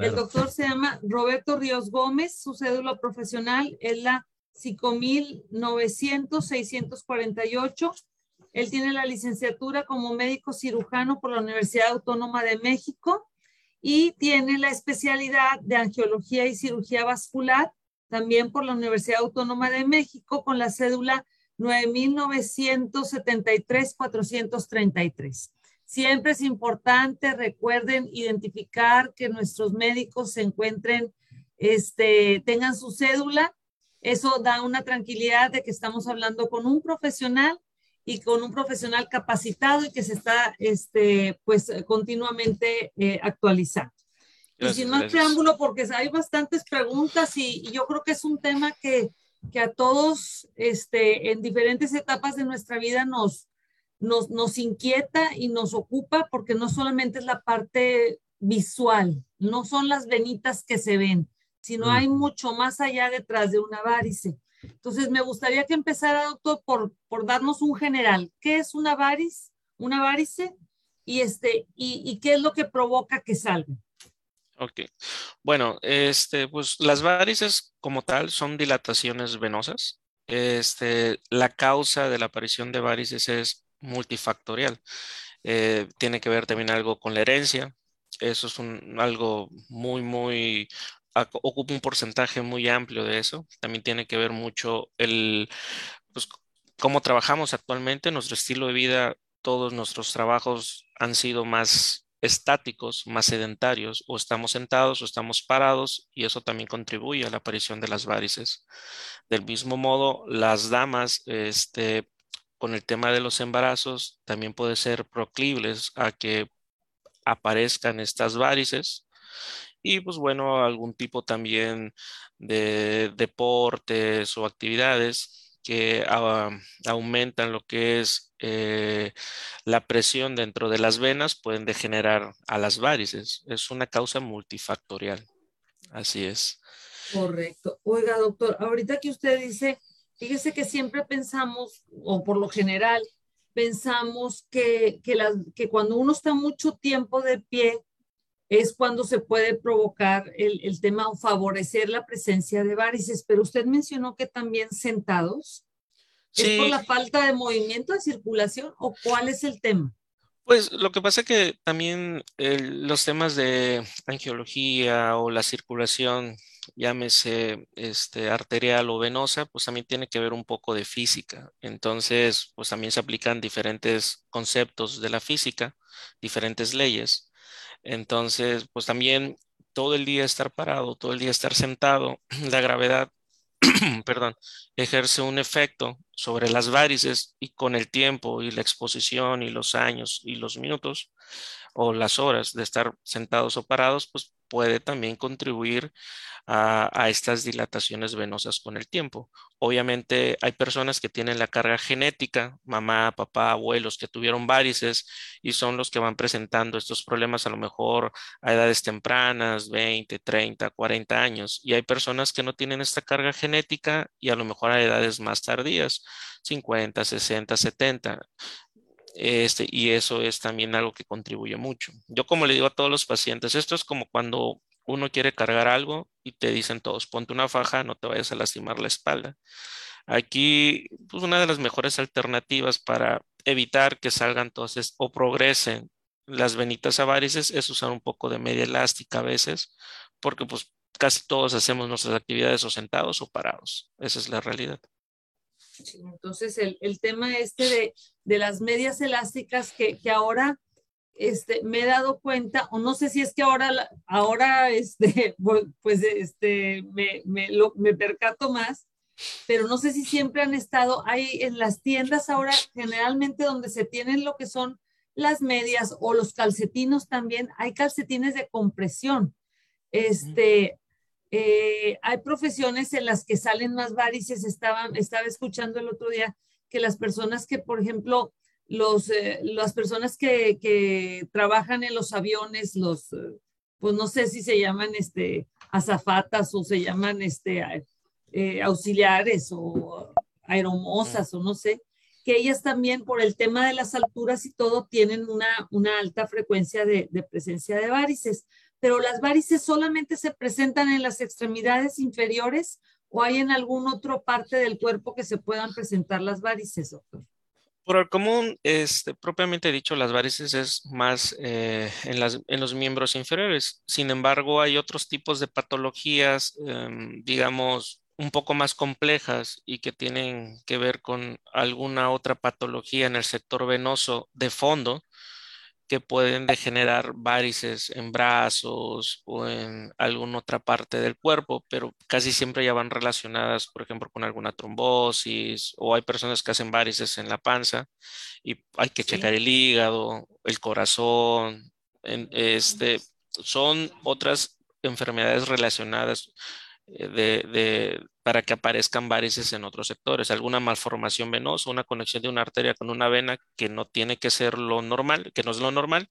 El doctor se llama Roberto Ríos Gómez, su cédula profesional es la 5900-648. Él tiene la licenciatura como médico cirujano por la Universidad Autónoma de México y tiene la especialidad de angiología y cirugía vascular también por la Universidad Autónoma de México con la cédula 9973-433. Siempre es importante, recuerden identificar que nuestros médicos se encuentren, este, tengan su cédula. Eso da una tranquilidad de que estamos hablando con un profesional y con un profesional capacitado y que se está, este, pues, continuamente eh, actualizando. y sin más preámbulo, porque hay bastantes preguntas y, y, yo creo que es un tema que, que a todos, este, en diferentes etapas de nuestra vida nos, nos, nos inquieta y nos ocupa porque no solamente es la parte visual, no son las venitas que se ven, sino hay mucho más allá detrás de una varice. Entonces, me gustaría que empezara, doctor, por, por darnos un general. ¿Qué es una varice? Una varice y, este, y, y qué es lo que provoca que salga. Ok. Bueno, este, pues las varices como tal son dilataciones venosas. Este, la causa de la aparición de varices es multifactorial. Eh, tiene que ver también algo con la herencia. Eso es un, algo muy, muy, ocupa un porcentaje muy amplio de eso. También tiene que ver mucho el, pues, cómo trabajamos actualmente, nuestro estilo de vida, todos nuestros trabajos han sido más estáticos, más sedentarios, o estamos sentados o estamos parados, y eso también contribuye a la aparición de las varices. Del mismo modo, las damas, este, con el tema de los embarazos también puede ser proclibles a que aparezcan estas varices y pues bueno, algún tipo también de deportes o actividades que aumentan lo que es eh, la presión dentro de las venas pueden degenerar a las varices. Es una causa multifactorial. Así es. Correcto. Oiga, doctor, ahorita que usted dice Fíjese que siempre pensamos, o por lo general, pensamos que, que, que cuando uno está mucho tiempo de pie es cuando se puede provocar el, el, tema o favorecer la presencia de varices, pero usted mencionó que también sentados. ¿Es por la falta de movimiento de circulación o cuál es el tema? Pues lo que pasa es que también los temas de angiología o la circulación, llámese este, arterial o venosa, pues también tiene que ver un poco de física. Entonces, pues también se aplican diferentes conceptos de la física, diferentes leyes. Entonces, pues también todo el día estar parado, todo el día estar sentado, la gravedad perdón, ejerce un efecto sobre las varices y con el tiempo y la exposición y los años y los minutos o las horas de estar sentados o parados, pues puede también contribuir a, estas dilataciones venosas con el tiempo. Obviamente hay personas que tienen la carga genética, mamá, papá, abuelos que tuvieron varices y son los que van presentando estos problemas a lo mejor a edades tempranas, 20, 30, 40 años. Y hay personas que no tienen esta carga genética y a lo mejor a edades más tardías, 50, 60, 70. Este, y eso es también algo que contribuye mucho. Yo como le digo a todos los pacientes, esto es como cuando uno quiere cargar algo y te dicen todos, ponte una faja, no te vayas a lastimar la espalda. Aquí, pues una de las mejores alternativas para evitar que salgan entonces o progresen las venitas avarices es usar un poco de media elástica a veces, porque pues casi todos hacemos nuestras actividades o sentados o parados. Esa es la realidad. Entonces, el, el, tema este de, de las medias elásticas que, que ahora este, me he dado cuenta, o no sé si es que ahora, ahora este, pues este, me, me, lo, me percato más, pero no sé si siempre han estado ahí en las tiendas ahora, generalmente donde se tienen lo que son las medias o los calcetinos también, hay calcetines de compresión. Este, eh, hay profesiones en las que salen más varices. Estaba, estaba escuchando el otro día que las personas que, por ejemplo, los, eh, las personas que, que, trabajan en los aviones, los, eh, pues no sé si se llaman este, azafatas o se llaman este, eh, auxiliares o aeromosas o no sé, que ellas también por el tema de las alturas y todo tienen una, una alta frecuencia de, de, presencia de varices. Pero las varices solamente se presentan en las extremidades inferiores o hay en alguna otra parte del cuerpo que se puedan presentar las varices, doctor. Por el común, este, propiamente dicho, las varices es más eh, en, las, en, los miembros inferiores. Sin embargo, hay otros tipos de patologías, em, digamos, un poco más complejas y que tienen que ver con alguna otra patología en el sector venoso de fondo, que pueden degenerar varices en brazos o en alguna otra parte del cuerpo, pero casi siempre ya van relacionadas, por ejemplo, con alguna trombosis o hay personas que hacen varices en la panza y hay que checar el hígado, el corazón, este, son otras enfermedades relacionadas eh, de, para que aparezcan varices en otros sectores, alguna malformación venosa, una conexión de una arteria con una vena que no tiene que ser lo normal, que no es lo normal.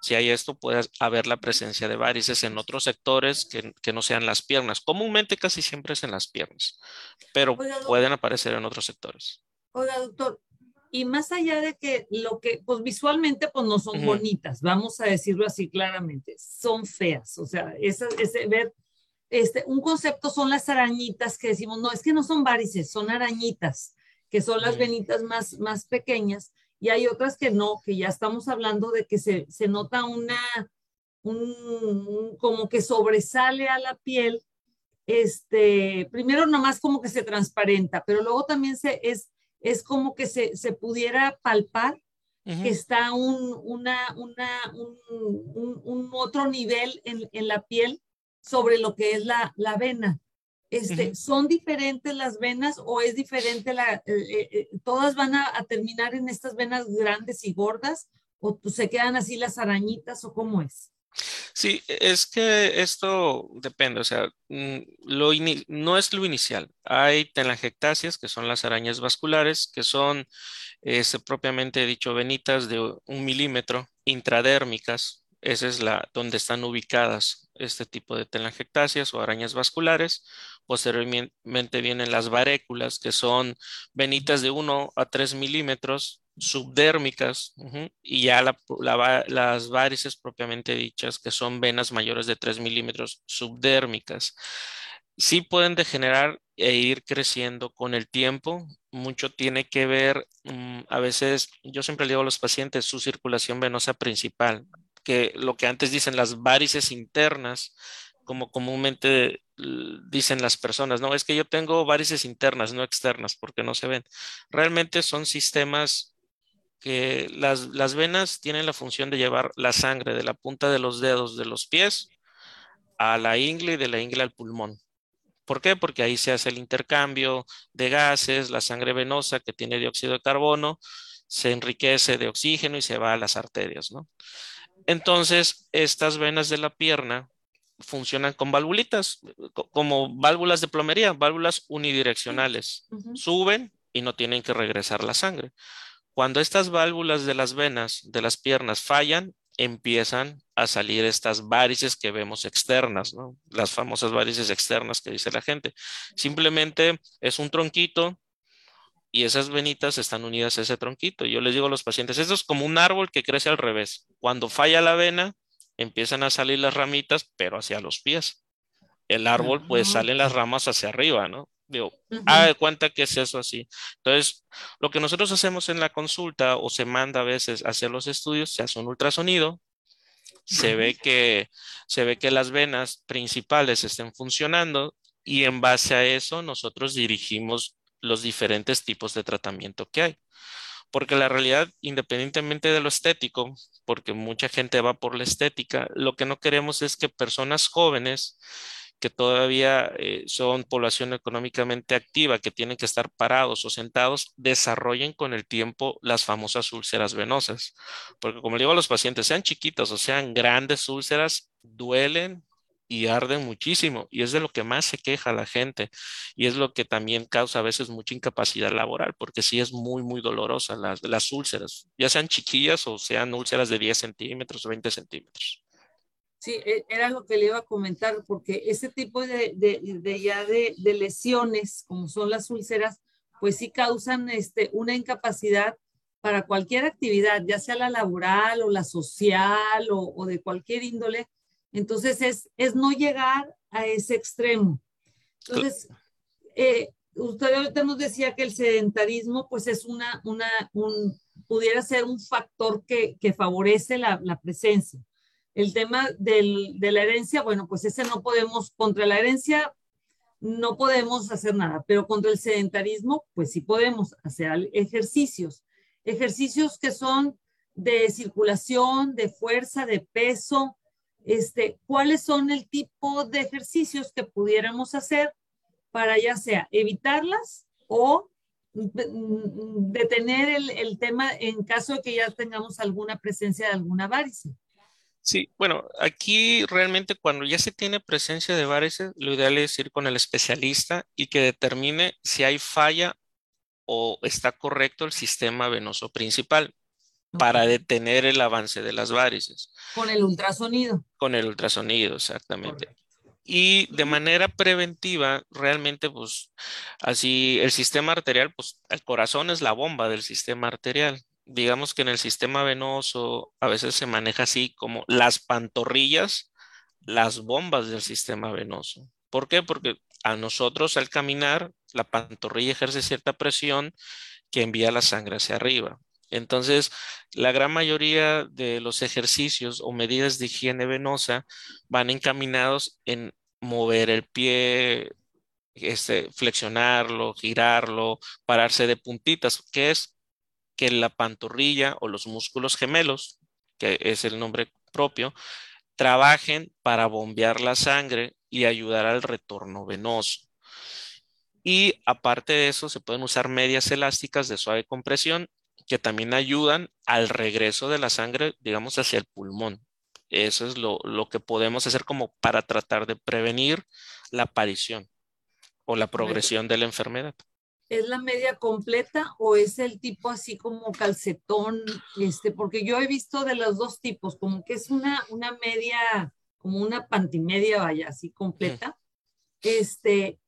Si hay esto, puede haber la presencia de varices en otros sectores que, que no sean las piernas. Comúnmente casi siempre es en las piernas, pero pueden aparecer en otros sectores. Oiga, doctor, y más allá de que lo que, pues visualmente, pues no son bonitas, vamos a decirlo así claramente, son feas. O sea, ese, ese ver este, un concepto son las arañitas que decimos, no, es que no son varices, son arañitas, que son las venitas más, más pequeñas, y hay otras que no, que ya estamos hablando de que se, se nota una, un, como que sobresale a la piel, este, primero nomás como que se transparenta, pero luego también se, es, es como que se, se pudiera palpar que está un, una, una, un, un, otro nivel en, en la piel sobre lo que es la, la vena. Este, ¿Son diferentes las venas o es diferente la, eh, eh, eh, todas van a, terminar en estas venas grandes y gordas o se quedan así las arañitas o cómo es? Sí, es que esto depende, o sea, mm, lo no es lo inicial. Hay telangiectasias, que son las arañas vasculares, que son propiamente dicho venitas de un milímetro intradérmicas, esa es la donde están ubicadas este tipo de telangiectasias o arañas vasculares. Posteriormente vienen las varéculas, que son venitas de 1 a 3 milímetros subdérmicas y ya las varices propiamente dichas, que son venas mayores de 3 milímetros subdérmicas. Sí pueden degenerar e ir creciendo con el tiempo. Mucho tiene que ver, mm, a veces, yo siempre le digo a los pacientes, su circulación venosa principal que lo que antes dicen las varices internas, como comúnmente dicen las personas, no, es que yo tengo varices internas, no externas, porque no se ven. Realmente son sistemas que las, las venas tienen la función de llevar la sangre de la punta de los dedos de los pies a la ingle y de la ingle al pulmón. ¿Por qué? Porque ahí se hace el intercambio de gases, la sangre venosa que tiene dióxido de carbono se enriquece de oxígeno y se va a las arterias, ¿no? Entonces, estas venas de la pierna funcionan con valvulitas, como válvulas de plomería, válvulas unidireccionales. Suben y no tienen que regresar la sangre. Cuando estas válvulas de las venas de las piernas fallan, empiezan a salir estas varices que vemos externas, ¿no? Las famosas varices externas que dice la gente. Simplemente es un tronquito y esas venitas están unidas a ese tronquito. Yo les digo a los pacientes, esto es como un árbol que crece al revés. Cuando falla la vena, empiezan a salir las ramitas, pero hacia los pies. El árbol, pues salen las ramas hacia arriba, ¿no? Digo, de cuenta que es eso así. Entonces, lo que nosotros hacemos en la consulta o se manda a veces hacia los estudios, se hace un ultrasonido, se ve que se ve que las venas principales estén funcionando y en base a eso nosotros dirigimos los diferentes tipos de tratamiento que hay. Porque la realidad, independientemente de lo estético, porque mucha gente va por la estética, lo que no queremos es que personas jóvenes que todavía eh, son población económicamente activa, que tienen que estar parados o sentados, desarrollen con el tiempo las famosas úlceras venosas. Porque como le digo a los pacientes, sean chiquitas o sean grandes úlceras, duelen, y arden muchísimo y es de lo que más se queja la gente y es lo que también causa a veces mucha incapacidad laboral porque sí es muy muy dolorosa las, las úlceras, ya sean chiquillas o sean úlceras de 10 centímetros o 20 centímetros. Sí, e, era lo que le iba a comentar porque ese tipo de, de, ya de, lesiones como son las úlceras pues sí causan este, una incapacidad para cualquier actividad, ya sea la laboral o la social o de cualquier índole, Entonces es, es no llegar a ese extremo. Entonces, eh, usted ahorita nos decía que el sedentarismo pues es una, una, un, pudiera ser un factor que, que favorece la, la, presencia. El tema del, de la herencia, bueno, pues ese no podemos, contra la herencia no podemos hacer nada, pero contra el sedentarismo, pues sí podemos hacer ejercicios. Ejercicios que son de circulación, de fuerza, de peso, este, cuáles son el tipo de ejercicios que pudiéramos hacer para ya sea evitarlas o detener el, el, tema en caso de que ya tengamos alguna presencia de alguna varice. Sí, bueno, aquí realmente cuando ya se tiene presencia de varices, lo ideal es ir con el especialista y que determine si hay falla o está correcto el sistema venoso principal para detener el avance de las varices. Con el ultrasonido. Con el ultrasonido, exactamente. Y de manera preventiva, realmente, pues, así el sistema arterial, pues, el corazón es la bomba del sistema arterial. Digamos que en el sistema venoso a veces se maneja así como las pantorrillas, las bombas del sistema venoso. ¿Por qué? Porque a nosotros al caminar, la pantorrilla ejerce cierta presión que envía la sangre hacia arriba. Entonces, la gran mayoría de los ejercicios o medidas de higiene venosa van encaminados en mover el pie, este, flexionarlo, girarlo, pararse de puntitas, que es que la pantorrilla o los músculos gemelos, que es el nombre propio, trabajen para bombear la sangre y ayudar al retorno venoso. Y aparte de eso, se pueden usar medias elásticas de suave compresión que también ayudan al regreso de la sangre, digamos, hacia el pulmón. Eso es lo, que podemos hacer como para tratar de prevenir la aparición o la progresión de la enfermedad. ¿Es la media completa o es el tipo así como calcetón? Este, porque yo he visto de los dos tipos, como que es una, una media, como una pantimedia, vaya, así completa. Este,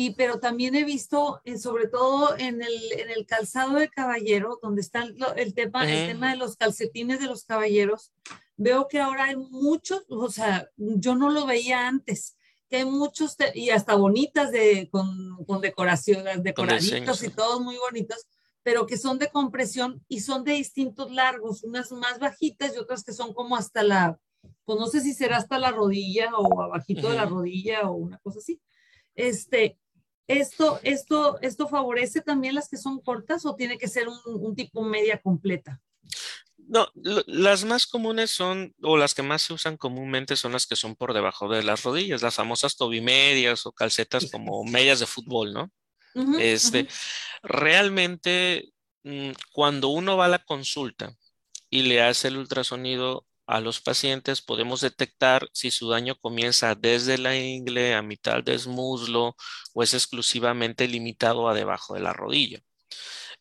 y pero también he visto, eh, sobre todo en el, en el calzado de caballero, donde está el, tema, el tema de los calcetines de los caballeros, veo que ahora hay muchos, o sea, yo no lo veía antes, que hay muchos, y hasta bonitas de, con, con decoración, decoraditos y todos muy bonitos, pero que son de compresión y son de distintos largos, unas más bajitas y otras que son como hasta la, pues no sé si será hasta la rodilla o abajito de la rodilla o una cosa así. Este, esto, esto, esto favorece también las que son cortas o tiene que ser un, tipo media completa? No, las más comunes son, o las que más se usan comúnmente son las que son por debajo de las rodillas, las famosas tobimedias o calcetas como medias de fútbol, ¿no? este, Realmente, mm, cuando uno va a la consulta y le hace el ultrasonido, a los pacientes podemos detectar si su daño comienza desde la ingle a mitad del muslo o es exclusivamente limitado a debajo de la rodilla.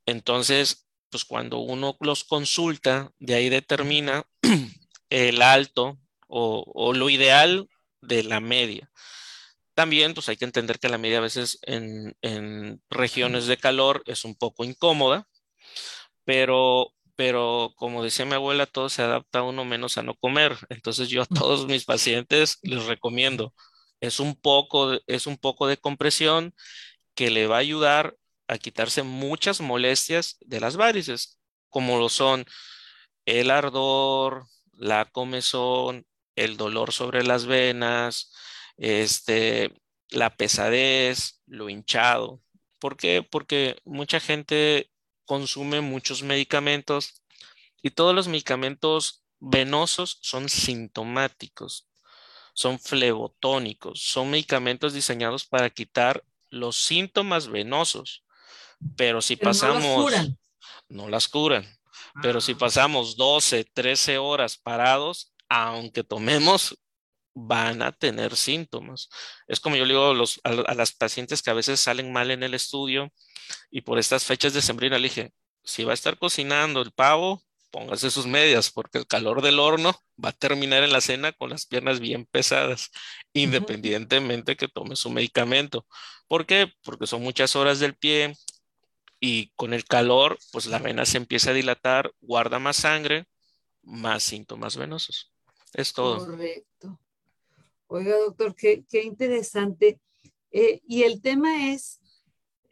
Entonces, pues cuando uno los consulta, de ahí determina el alto o, lo ideal de la media. También, pues hay que entender que la media a veces en, en regiones de calor es un poco incómoda, pero pero como decía mi abuela, todo se adapta a uno menos a no comer. Entonces yo a todos mis pacientes les recomiendo, es un poco, es un poco de compresión que le va a ayudar a quitarse muchas molestias de las varices, como lo son el ardor, la comezón, el dolor sobre las venas, este, la pesadez, lo hinchado. ¿Por qué? Porque mucha gente consume muchos medicamentos y todos los medicamentos venosos son sintomáticos, son flebotónicos, son medicamentos diseñados para quitar los síntomas venosos. Pero si pasamos, no las curan, no las curan. pero si ah. pasamos 12, 13 horas parados, aunque tomemos, van a tener síntomas. Es como yo le digo a, a, las pacientes que a veces salen mal en el estudio y por estas fechas de sembrina le dije, si va a estar cocinando el pavo, póngase sus medias, porque el calor del horno va a terminar en la cena con las piernas bien pesadas, independientemente que tome su medicamento. ¿Por qué? Porque son muchas horas del pie y con el calor, pues la vena se empieza a dilatar, guarda más sangre, más síntomas venosos. Es todo. Correcto. Oiga, doctor, qué, interesante. Eh, y el tema es,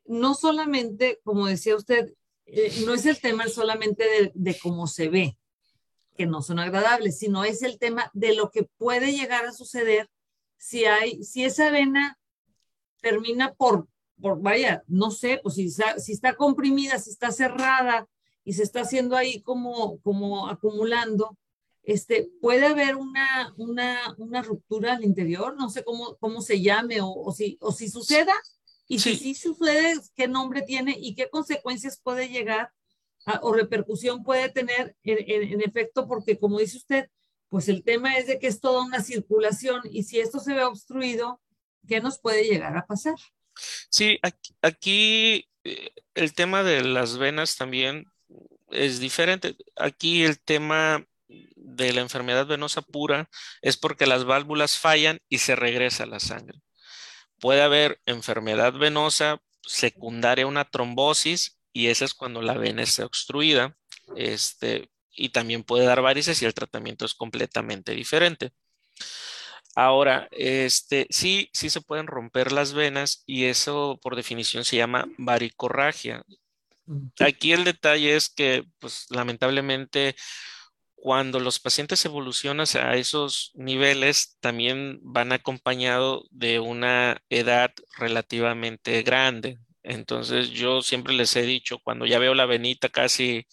no solamente, como decía usted, eh, no es el tema solamente de, cómo se ve, que no son agradables, sino es el tema de lo que puede llegar a suceder si hay, si esa vena termina por, por vaya, no sé, pues si está, si está comprimida, si está cerrada y se está haciendo ahí como, como acumulando, este, puede haber una, una, una ruptura al interior, no sé cómo, cómo se llame o, o si, o si suceda, y si sí sucede, qué nombre tiene y qué consecuencias puede llegar o repercusión puede tener en, en, efecto, porque como dice usted, pues el tema es de que es toda una circulación y si esto se ve obstruido, ¿qué nos puede llegar a pasar? Sí, aquí, aquí eh, el tema de las venas también es diferente. Aquí el tema de la enfermedad venosa pura es porque las válvulas fallan y se regresa la sangre. Puede haber enfermedad venosa secundaria a una trombosis y esa es cuando la vena está obstruida. Este, y también puede dar varices y el tratamiento es completamente diferente. Ahora, este, sí, sí se pueden romper las venas y eso por definición se llama varicorragia. Aquí el detalle es que, pues, lamentablemente, cuando los pacientes evolucionan a esos niveles, también van acompañados de una edad relativamente grande. Entonces, yo siempre les he dicho, cuando ya veo la venita casi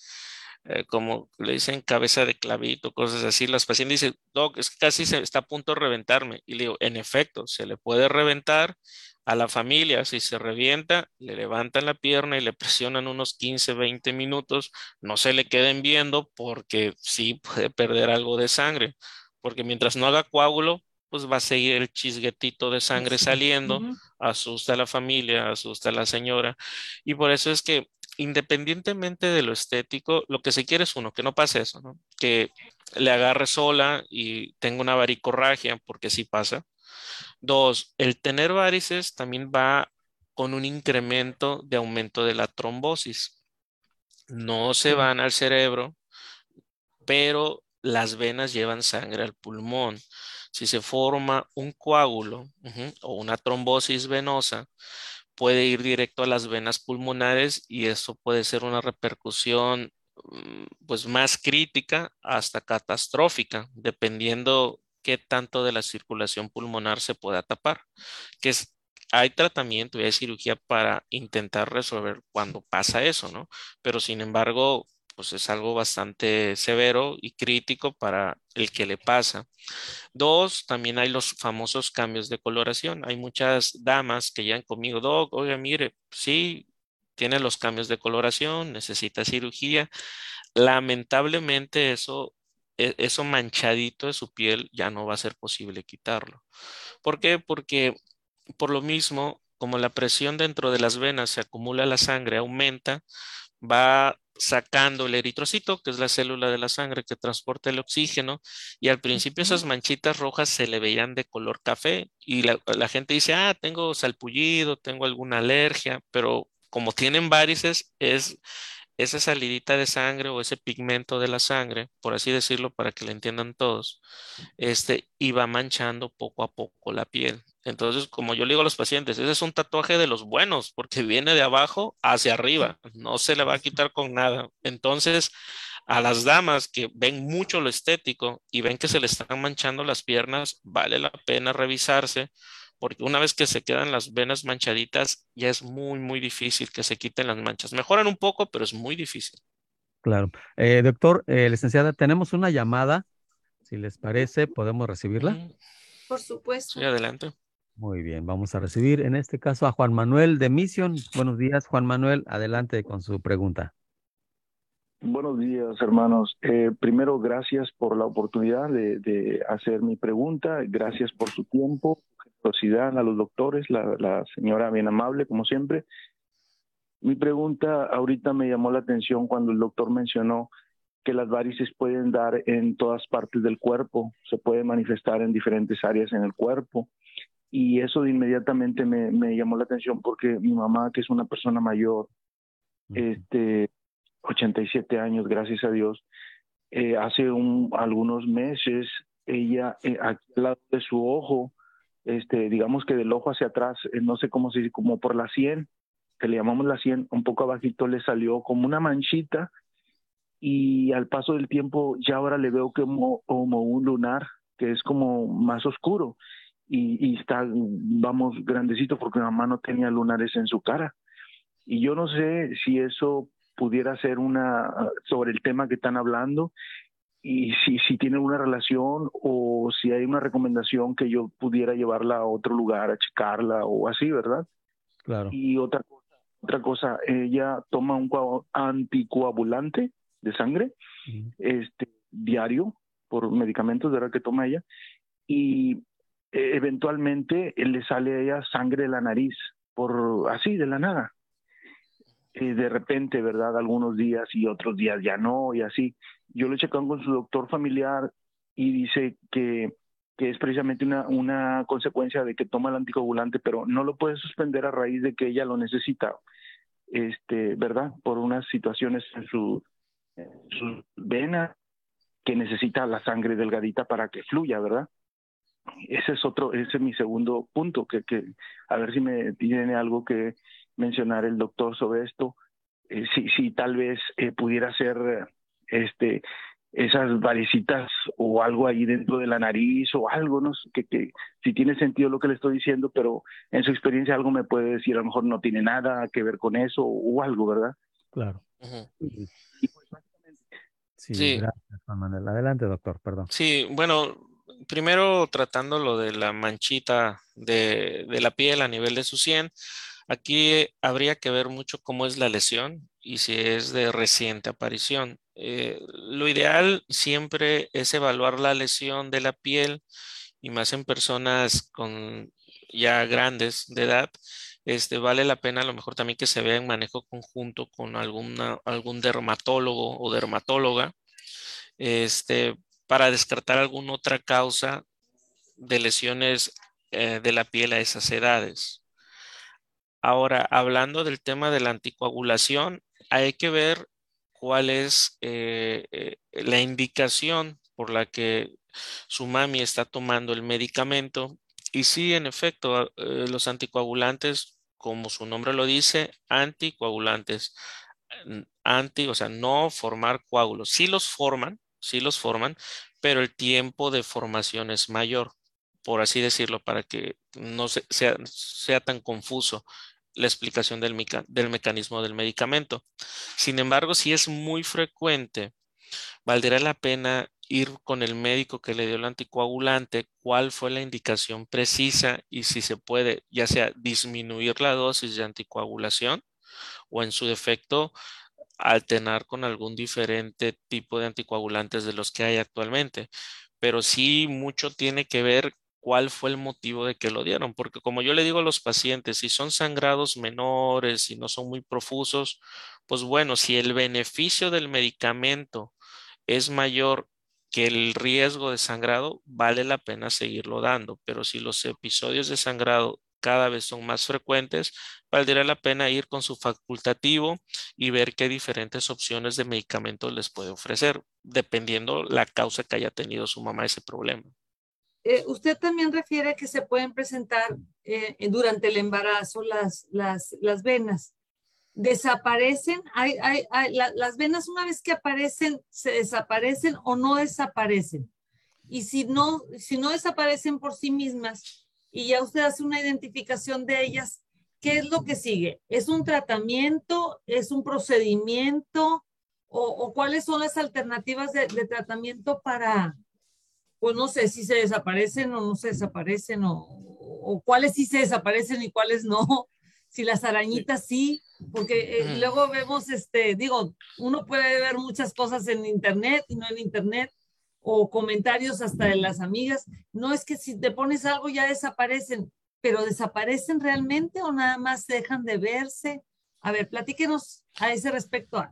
eh, como le dicen cabeza de clavito, cosas así, las pacientes dicen, Doc, es que casi se está a punto de reventarme. Y le digo, en efecto, se le puede reventar a la familia, si se revienta, le levantan la pierna y le presionan unos 15, 20 minutos, no se le queden viendo porque sí puede perder algo de sangre, porque mientras no haga coágulo, pues va a seguir el chisguetito de sangre saliendo, asusta a la familia, asusta a la señora, y por eso es que independientemente de lo estético, lo que se quiere es uno, que no pase eso, ¿no? Que le agarre sola y tenga una varicorragia, porque sí pasa. Dos, el tener varices también va con un incremento de aumento de la trombosis. No se van al cerebro, pero las venas llevan sangre al pulmón. Si se forma un coágulo o una trombosis venosa, puede ir directo a las venas pulmonares y eso puede ser una repercusión mm, pues más crítica hasta catastrófica, dependiendo qué tanto de la circulación pulmonar se pueda tapar, que hay tratamiento y hay cirugía para intentar resolver cuando pasa eso, ¿no? Pero sin embargo, pues es algo bastante severo y crítico para el que le pasa. Dos, también hay los famosos cambios de coloración. Hay muchas damas que llegan conmigo, Doc, oiga, mire, sí, tiene los cambios de coloración, necesita cirugía. Lamentablemente eso, eso manchadito de su piel ya no va a ser posible quitarlo. ¿Por qué? Porque por lo mismo, como la presión dentro de las venas se acumula la sangre, aumenta, va sacando el eritrocito, que es la célula de la sangre que transporta el oxígeno, y al principio esas manchitas rojas se le veían de color café y la, gente dice, ah, tengo salpullido, tengo alguna alergia, pero como tienen varices, es esa salidita de sangre o ese pigmento de la sangre, por así decirlo, para que lo entiendan todos, este, y va manchando poco a poco la piel. Entonces, como yo le digo a los pacientes, ese es un tatuaje de los buenos, porque viene de abajo hacia arriba, no se le va a quitar con nada. Entonces, a las damas que ven mucho lo estético y ven que se le están manchando las piernas, vale la pena revisarse, porque una vez que se quedan las venas manchaditas, ya es muy, muy difícil que se quiten las manchas. Mejoran un poco, pero es muy difícil. Claro. Eh, doctor, eh, licenciada, tenemos una llamada. Si les parece, podemos recibirla. Por supuesto. Sí, adelante. Muy bien, vamos a recibir en este caso a Juan Manuel de Mission. Buenos días, Juan Manuel. Adelante con su pregunta. Buenos días, hermanos. Eh, primero, gracias por la oportunidad de, hacer mi pregunta. Gracias por su tiempo, a los doctores, la, la señora bien amable, como siempre. Mi pregunta ahorita me llamó la atención cuando el doctor mencionó que las varices pueden dar en todas partes del cuerpo, se pueden manifestar en diferentes áreas en el cuerpo y eso inmediatamente me, me, llamó la atención porque mi mamá, que es una persona mayor, este, 87 años, gracias a Dios, eh, hace un, algunos meses ella eh, al lado de su ojo, este, digamos que del ojo hacia atrás, eh, no sé cómo se dice, como por la sien, que le llamamos la sien, un poco abajito le salió como una manchita y al paso del tiempo ya ahora le veo como, un lunar que es como más oscuro y, y está, vamos, grandecito porque mamá no tenía lunares en su cara. Y yo no sé si eso pudiera ser una sobre el tema que están hablando y si, si tienen una relación o si hay una recomendación que yo pudiera llevarla a otro lugar a checarla o así, ¿verdad? Claro. Y otra cosa, otra cosa, ella toma un anticoagulante de sangre, este diario por medicamentos, ¿verdad? Que toma ella y e, eventualmente le sale a ella sangre de la nariz por así de la nada de repente, ¿verdad? Algunos días y otros días ya no, y así. Yo lo he checado con su doctor familiar y dice que, que es precisamente una, una consecuencia de que toma el anticoagulante, pero no lo puede suspender a raíz de que ella lo necesita, este, ¿verdad? Por unas situaciones en su, en su vena que necesita la sangre delgadita para que fluya, ¿verdad? Ese es otro, ese es mi segundo punto, que, que a ver si me tiene algo que mencionar el doctor sobre esto, eh, si, si tal vez eh, pudiera ser este esas varicitas o algo ahí dentro de la nariz o algo, no sé, que, que si tiene sentido lo que le estoy diciendo, pero en su experiencia algo me puede decir, a lo mejor no tiene nada que ver con eso o, algo, ¿verdad? Claro. sí, gracias, Juan Manuel. Adelante, doctor, perdón. Sí, bueno, primero tratando lo de la manchita de, de la piel a nivel de su sien, Aquí habría que ver mucho cómo es la lesión y si es de reciente aparición. Eh, lo ideal siempre es evaluar la lesión de la piel y más en personas con ya grandes de edad. Este, vale la pena a lo mejor también que se vea en manejo conjunto con algún dermatólogo o dermatóloga este, para descartar alguna otra causa de lesiones eh, de la piel a esas edades. Ahora, hablando del tema de la anticoagulación, hay que ver cuál es eh, eh, la indicación por la que su mami está tomando el medicamento. Y sí, en efecto, eh, los anticoagulantes, como su nombre lo dice, anticoagulantes, anti, o sea, no formar coágulos. Sí los forman, sí los forman, pero el tiempo de formación es mayor, por así decirlo, para que no sea tan confuso la explicación del, mecanismo del medicamento. Sin embargo, si es muy frecuente, valdrá la pena ir con el médico que le dio el anticoagulante, cuál fue la indicación precisa y si se puede, ya sea disminuir la dosis de anticoagulación o en su defecto alternar con algún diferente tipo de anticoagulantes de los que hay actualmente. Pero sí mucho tiene que ver cuál fue el motivo de que lo dieron, porque como yo le digo a los pacientes, si son sangrados menores y no son muy profusos, pues bueno, si el beneficio del medicamento es mayor que el riesgo de sangrado, vale la pena seguirlo dando, pero si los episodios de sangrado cada vez son más frecuentes, valdría la pena ir con su facultativo y ver qué diferentes opciones de medicamentos les puede ofrecer, dependiendo la causa que haya tenido su mamá ese problema. Eh, usted también refiere que se pueden presentar eh, durante el embarazo las, las, las venas. ¿Desaparecen? Hay, hay, ¿Las venas una vez que aparecen, se desaparecen o no desaparecen? Y si no, si no desaparecen por sí mismas y ya usted hace una identificación de ellas, ¿qué es lo que sigue? ¿Es un tratamiento? ¿Es un procedimiento? ¿O, cuáles son las alternativas de tratamiento para, pues no sé si se desaparecen o no se desaparecen o, cuáles sí se desaparecen y cuáles no. Si las arañitas sí, porque eh, luego vemos, este, digo, uno puede ver muchas cosas en internet y no en internet, o comentarios hasta de las amigas. No es que si te pones algo ya desaparecen, pero desaparecen realmente o nada más dejan de verse. A ver, platíquenos a ese respecto.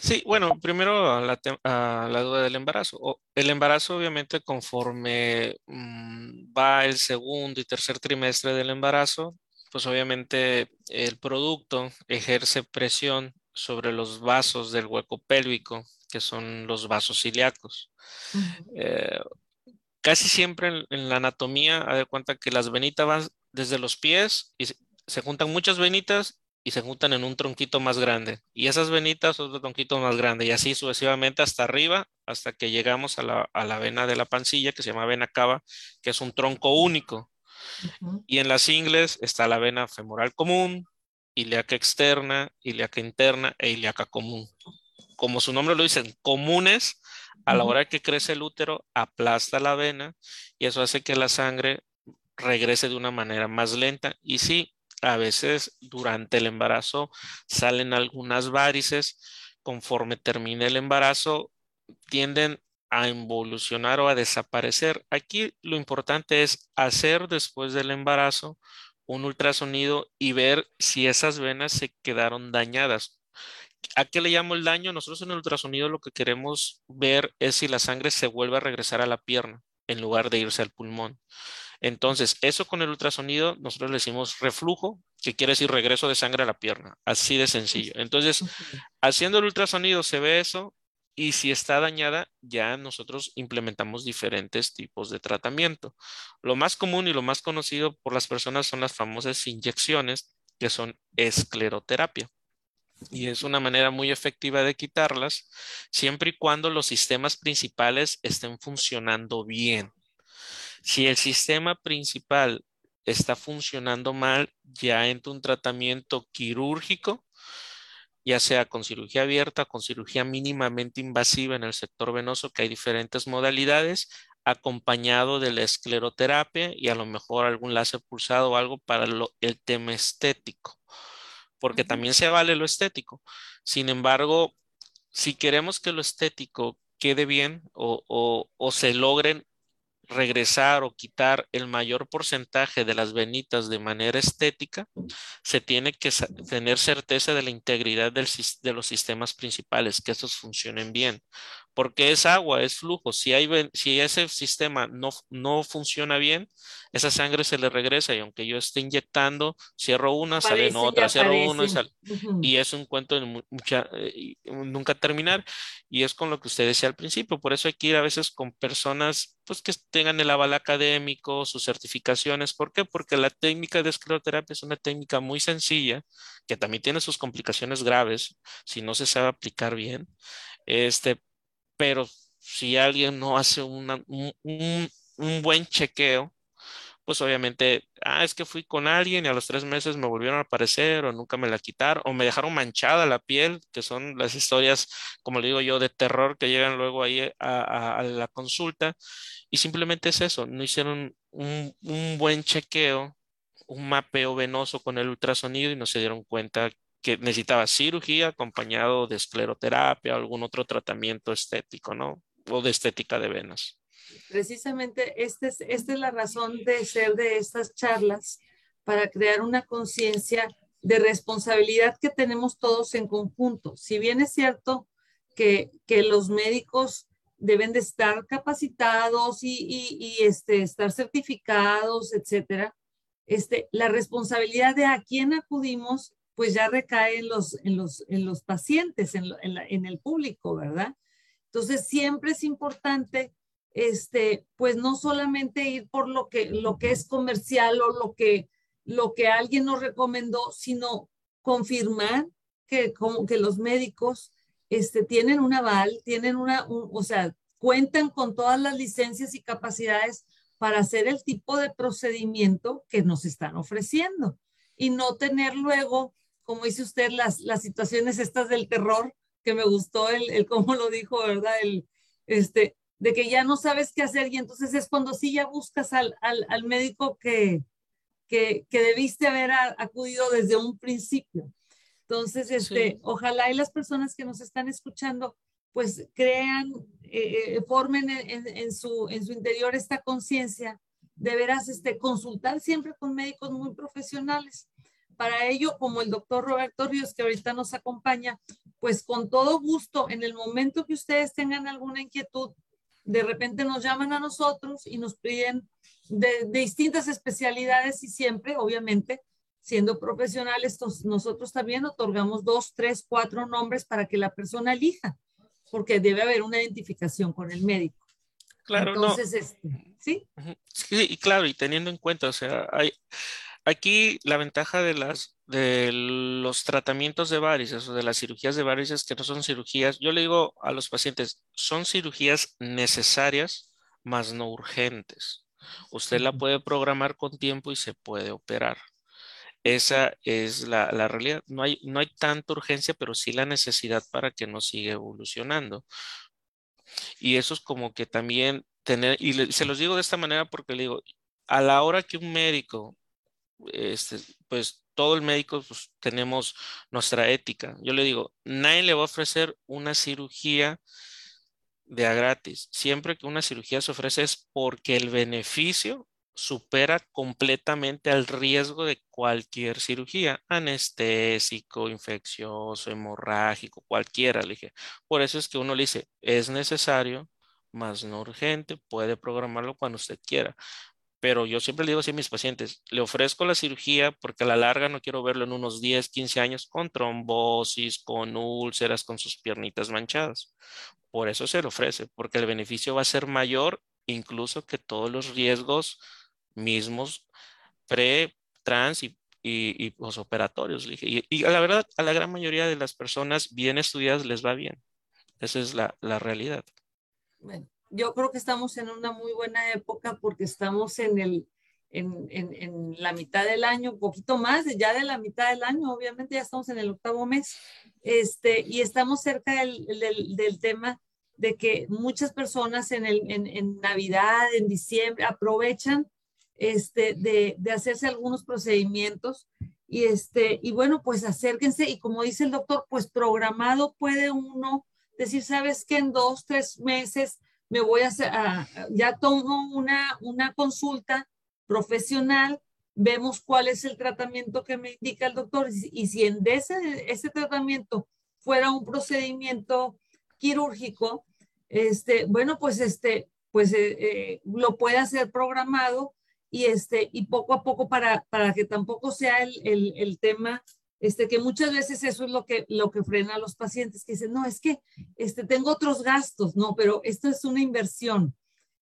Sí, bueno, primero a la, duda del embarazo. El embarazo, obviamente, conforme mm, va el segundo y tercer trimestre del embarazo, pues obviamente el producto ejerce presión sobre los vasos del hueco pélvico, que son los vasos ilíacos. Eh, casi siempre en, la anatomía, a ver cuenta que las venitas van desde los pies y se, juntan muchas venitas y se juntan en un tronquito más grande. Y esas venitas, otro tronquito más grande. Y así sucesivamente hasta arriba, hasta que llegamos a la, a la vena de la pancilla, que se llama vena cava, que es un tronco único. Y en las ingles está la vena femoral común, ilíaca externa, ilíaca interna e ilíaca común. Como su nombre lo dice, comunes, a la hora que crece el útero, aplasta la vena y eso hace que la sangre regrese de una manera más lenta. Y sí, a veces durante el embarazo salen algunas varices. Conforme termine el embarazo, tienden a involucionar o a desaparecer. Aquí lo importante es hacer después del embarazo un ultrasonido y ver si esas venas se quedaron dañadas. ¿A qué le llamo el daño? Nosotros en el ultrasonido lo que queremos ver es si la sangre se vuelve a regresar a la pierna en lugar de irse al pulmón. Entonces, eso con el ultrasonido, nosotros le decimos reflujo, que quiere decir regreso de sangre a la pierna, así de sencillo. Entonces, haciendo el ultrasonido se ve eso y si está dañada, ya nosotros implementamos diferentes tipos de tratamiento. Lo más común y lo más conocido por las personas son las famosas inyecciones, que son escleroterapia. Y es una manera muy efectiva de quitarlas, siempre y cuando los sistemas principales estén funcionando bien. Si el sistema principal está funcionando mal, ya entra un tratamiento quirúrgico ya sea con cirugía abierta, con cirugía mínimamente invasiva en el sector venoso, que hay diferentes modalidades, acompañado de la escleroterapia y a lo mejor algún láser pulsado o algo para el tema estético, porque también se vale lo estético. Sin embargo, si queremos que lo estético quede bien o, o se logren regresar o quitar el mayor porcentaje de las venitas de manera estética, se tiene que tener certeza de la integridad de los sistemas principales, que estos funcionen bien porque es agua, es flujo. Si, hay, si ese sistema no, no funciona bien, esa sangre se le regresa y aunque yo esté inyectando, cierro una, sale otra, cierro una y sale. Y es un cuento de mucha, eh, nunca terminar. Y es con lo que usted decía al principio. Por eso hay que ir a veces con personas pues, que tengan el aval académico, sus certificaciones. ¿Por qué? Porque la técnica de escleroterapia es una técnica muy sencilla, que también tiene sus complicaciones graves si no se sabe aplicar bien. Este, pero si alguien no hace un, buen chequeo, pues obviamente, ah, es que fui con alguien y a los tres meses me volvieron a aparecer o nunca me la quitaron o me dejaron manchada la piel, que son las historias, como le digo yo, de terror que llegan luego ahí a, la consulta. Y simplemente es eso, no hicieron un, un buen chequeo, un mapeo venoso con el ultrasonido y no se dieron cuenta que necesitaba cirugía acompañado de escleroterapia o algún otro tratamiento estético, ¿no? O de estética de venas. Precisamente este es, esta es la razón de ser de estas charlas para crear una conciencia de responsabilidad que tenemos todos en conjunto. Si bien es cierto que, que los médicos deben de estar capacitados y, y, y, este, estar certificados, etcétera, este, la responsabilidad de a quién acudimos pues ya recae en los, en los, en los pacientes, en, en, el público, ¿verdad? Entonces, siempre es importante, este, pues no solamente ir por lo que, lo que es comercial o lo que, lo que alguien nos recomendó, sino confirmar que, como que los médicos este, tienen un aval, tienen una, o sea, cuentan con todas las licencias y capacidades para hacer el tipo de procedimiento que nos están ofreciendo y no tener luego como dice usted, las, las situaciones estas del terror, que me gustó el, el cómo lo dijo, ¿verdad? El, este, de que ya no sabes qué hacer y entonces es cuando sí ya buscas al, al, al médico que, que, que, debiste haber acudido desde un principio. Entonces, este, ojalá y las personas que nos están escuchando, pues crean, eh, eh, formen en, en, su, en su interior esta conciencia de veras este, consultar siempre con médicos muy profesionales para ello, como el doctor Roberto Ríos, que ahorita nos acompaña, pues con todo gusto, en el momento que ustedes tengan alguna inquietud, de repente nos llaman a nosotros y nos piden de, distintas especialidades y siempre, obviamente, siendo profesionales, nosotros también otorgamos dos, tres, cuatro nombres para que la persona elija, porque debe haber una identificación con el médico. Claro, Entonces, este, ¿sí? Sí, y claro, y teniendo en cuenta, o sea, hay, aquí la ventaja de las de los tratamientos de varices o de las cirugías de varices que no son cirugías, yo le digo a los pacientes, son cirugías necesarias, mas no urgentes. Usted la puede programar con tiempo y se puede operar. Esa es la, la, realidad. No hay, no hay tanta urgencia, pero sí la necesidad para que no siga evolucionando. Y eso es como que también tener, y se los digo de esta manera porque le digo, a la hora que un médico, este, pues todo el médico pues, tenemos nuestra ética. Yo le digo, nadie le va a ofrecer una cirugía de a gratis. Siempre que una cirugía se ofrece es porque el beneficio supera completamente al riesgo de cualquier cirugía, anestésico, infeccioso, hemorrágico, cualquiera. Le. Por eso es que uno le dice, es necesario, más no urgente, puede programarlo cuando usted quiera. Pero yo siempre le digo así a mis pacientes, le ofrezco la cirugía porque a la larga no quiero verlo en unos 10, 15 años con trombosis, con úlceras, con sus piernitas manchadas. Por eso se le ofrece, porque el beneficio va a ser mayor incluso que todos los riesgos mismos pre, trans y, y, posoperatorios. Y, y, a la verdad, a la gran mayoría de las personas bien estudiadas les va bien. Esa es la, la realidad. Bueno, yo creo que estamos en una muy buena época porque estamos en el, en, en, en, la mitad del año, un poquito más, ya de la mitad del año, obviamente ya estamos en el octavo mes, este, y estamos cerca del, del, del tema de que muchas personas en, el, en, en, Navidad, en diciembre, aprovechan este, de, de, hacerse algunos procedimientos. Y, este, y bueno, pues acérquense y como dice el doctor, pues programado puede uno decir, sabes que en dos, tres meses me voy a hacer, ya tomo una, una consulta profesional, vemos cuál es el tratamiento que me indica el doctor. Y, si en ese, ese tratamiento fuera un procedimiento quirúrgico, este, bueno, pues este, pues eh, eh, lo puede hacer programado y, este, y poco a poco para, para que tampoco sea el, el, el, tema, este, que muchas veces eso es lo que, lo que frena a los pacientes, que dicen, no, es que este, tengo otros gastos, no, pero esto es una inversión.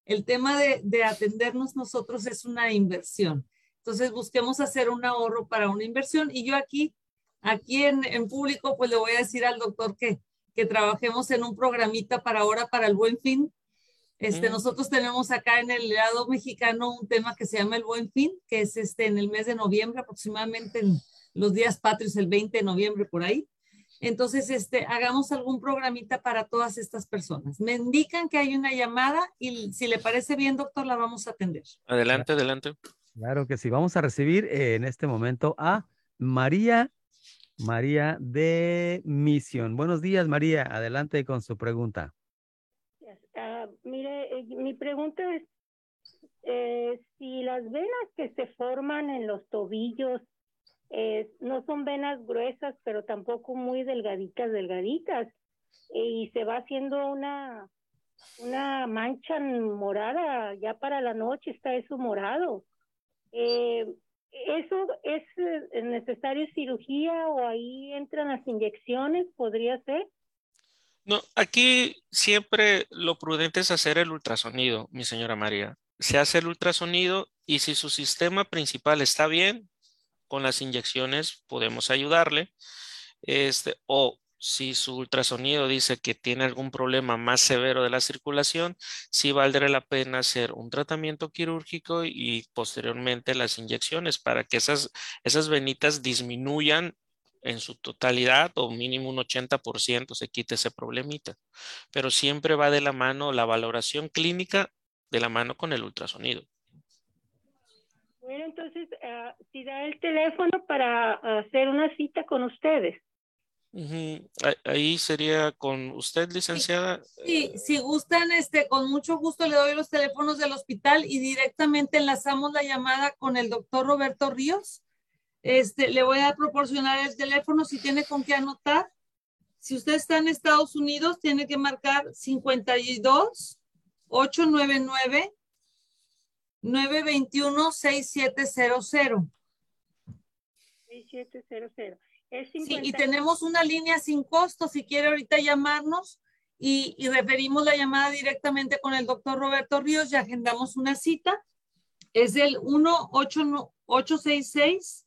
El tema de, de atendernos nosotros es una inversión. Entonces busquemos hacer un ahorro para una inversión y yo aquí, aquí en, en público, pues le voy a decir al doctor que, que trabajemos en un programita para ahora, para el buen fin, este, Nosotros tenemos acá en el lado mexicano un tema que se llama el Buen Fin, que es este, en el mes de noviembre, aproximadamente en los días patrios, el 20 de noviembre por ahí. Entonces, este, hagamos algún programita para todas estas personas. Me indican que hay una llamada y si le parece bien, doctor, la vamos a atender. Adelante, adelante. Claro que sí. Vamos a recibir en este momento a María, María de Misión. Buenos días, María. Adelante con su pregunta. Uh, mire, eh, mi pregunta es, eh, si las venas que se forman en los tobillos eh, no son venas gruesas, pero tampoco muy delgaditas, delgaditas, y se va haciendo una, una mancha morada, ya para la noche está eso morado. ¿Eso es necesario cirugía o ahí entran las inyecciones? ¿Podría ser? No, aquí siempre lo prudente es hacer el ultrasonido, mi señora María. Se hace el ultrasonido y si su sistema principal está bien, con las inyecciones podemos ayudarle. Este, o si su ultrasonido dice que tiene algún problema más severo de la circulación, sí valdría la pena hacer un tratamiento quirúrgico y posteriormente las inyecciones para que esas, esas venitas disminuyan en su totalidad o mínimo un 80% se quite ese problemita. Pero siempre va de la mano la valoración clínica de la mano con el ultrasonido. Bueno, entonces, uh, si da el teléfono para hacer una cita con ustedes. Uh -huh. Ahí sería con usted, licenciada. Sí, si gustan, este, con mucho gusto le doy los teléfonos del hospital y directamente enlazamos la llamada con el doctor Roberto Ríos este, le voy a proporcionar el teléfono si tiene con qué anotar. Si usted está en Estados Unidos, tiene que marcar 52 899 921 6700. 6700. Sí, y tenemos una línea sin costo si quiere ahorita llamarnos y, y referimos la llamada directamente con el doctor Roberto Ríos y agendamos una cita. Es el 1866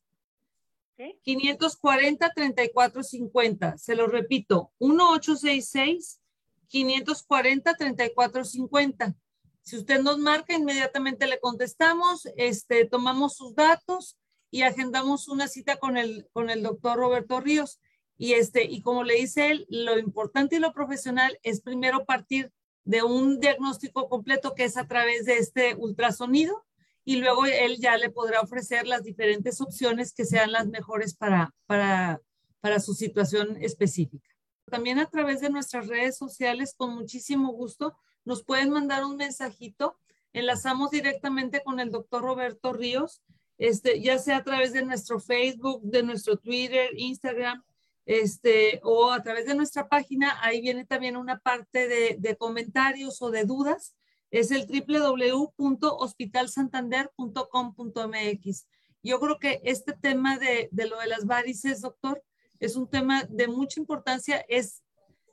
540-3450. Se lo repito, 1866-540-3450. Si usted nos marca, inmediatamente le contestamos, este, tomamos sus datos y agendamos una cita con el, con el doctor Roberto Ríos. Y, este, y como le dice él, lo importante y lo profesional es primero partir de un diagnóstico completo que es a través de este ultrasonido y luego él ya le podrá ofrecer las diferentes opciones que sean las mejores para, para, para su situación específica. También a través de nuestras redes sociales, con muchísimo gusto, nos pueden mandar un mensajito. Enlazamos directamente con el doctor Roberto Ríos, este, ya sea a través de nuestro Facebook, de nuestro Twitter, Instagram, este, o a través de nuestra página. Ahí viene también una parte de, comentarios o de dudas es el www.hospitalsantander.com.mx. Yo creo que este tema de, de, lo de las varices, doctor, es un tema de mucha importancia. Es,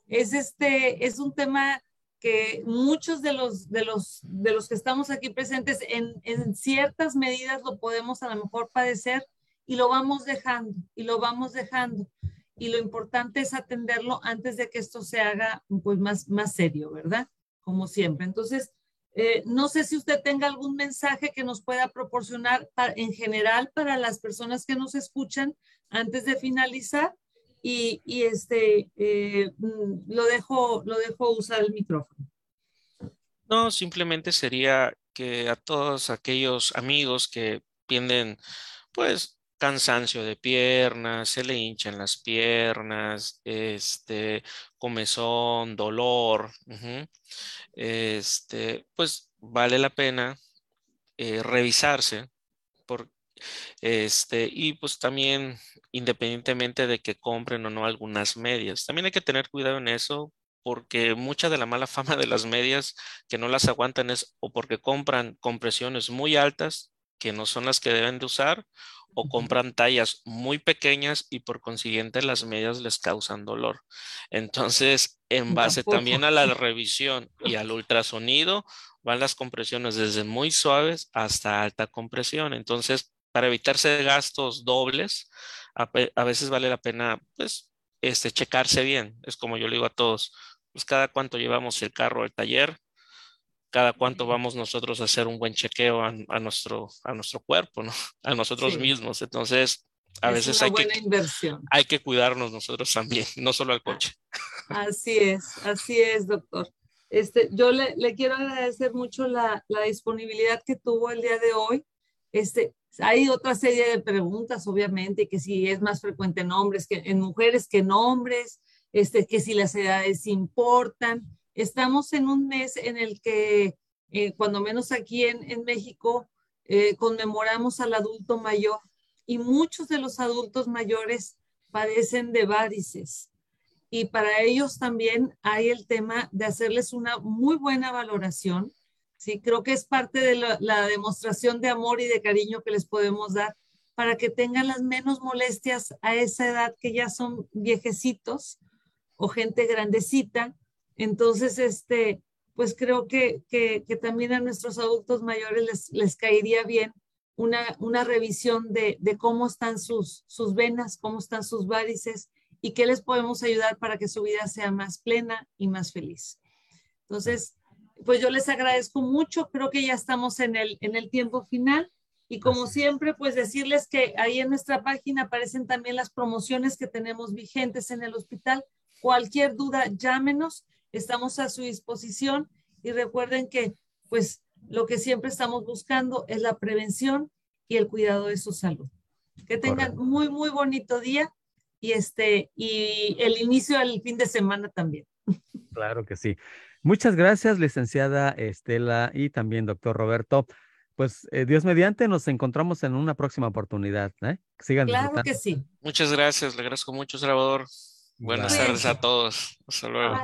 es, este, es un tema que muchos de los, de los, de los que estamos aquí presentes en, en ciertas medidas lo podemos a lo mejor padecer y lo vamos dejando y lo vamos dejando. Y lo importante es atenderlo antes de que esto se haga pues más, más serio, ¿verdad? Como siempre. Entonces, eh, no sé si usted tenga algún mensaje que nos pueda proporcionar en general para las personas que nos escuchan antes de finalizar y, este eh, mm, lo dejo lo dejo usar el micrófono. No, simplemente sería que a todos aquellos amigos que tienden, pues, cansancio de piernas, se le hinchan las piernas, este, comezón, dolor, este, pues vale la pena eh, revisarse por, este, y pues también independientemente de que compren o no algunas medias, también hay que tener cuidado en eso porque mucha de la mala fama de las medias que no las aguantan es o porque compran compresiones muy altas que no son las que deben de usar o compran tallas muy pequeñas y por consiguiente las medias les causan dolor. Entonces, en base también a la revisión y al ultrasonido, van las compresiones desde muy suaves hasta alta compresión. Entonces, para evitarse gastos dobles, a, veces vale la pena, pues, este, checarse bien. Es como yo le digo a todos, pues cada cuánto llevamos el carro al taller, cada cuánto vamos nosotros a hacer un buen chequeo a, nuestro, a nuestro cuerpo, ¿no? A nosotros mismos. Entonces, a veces hay que, hay que cuidarnos nosotros también, no solo al coche. Así es, así es, doctor. Este, yo le, le quiero agradecer mucho la, la, disponibilidad que tuvo el día de hoy. Este, hay otra serie de preguntas, obviamente, que si es más frecuente en hombres que en mujeres que en hombres, este, que si las edades importan. Estamos en un mes en el que, eh, cuando menos aquí en, en México, eh, conmemoramos al adulto mayor y muchos de los adultos mayores padecen de varices. Y para ellos también hay el tema de hacerles una muy buena valoración. Sí, creo que es parte de la, demostración de amor y de cariño que les podemos dar para que tengan las menos molestias a esa edad que ya son viejecitos o gente grandecita entonces, este, pues creo que, que, también a nuestros adultos mayores les, les caería bien una, una revisión de, de, cómo están sus, sus venas, cómo están sus varices y qué les podemos ayudar para que su vida sea más plena y más feliz. Entonces, pues yo les agradezco mucho, creo que ya estamos en el, en el tiempo final y como siempre, pues decirles que ahí en nuestra página aparecen también las promociones que tenemos vigentes en el hospital. Cualquier duda, llámenos estamos a su disposición y recuerden que pues lo que siempre estamos buscando es la prevención y el cuidado de su salud. Que tengan muy, muy bonito día y este y el inicio del fin de semana también. Claro que sí. Muchas gracias, licenciada Estela y también doctor Roberto. Pues eh, Dios mediante, nos encontramos en una próxima oportunidad. ¿eh? Sigan claro que sí. Muchas gracias, le agradezco mucho, Salvador. Buenas tardes a todos. Hasta luego.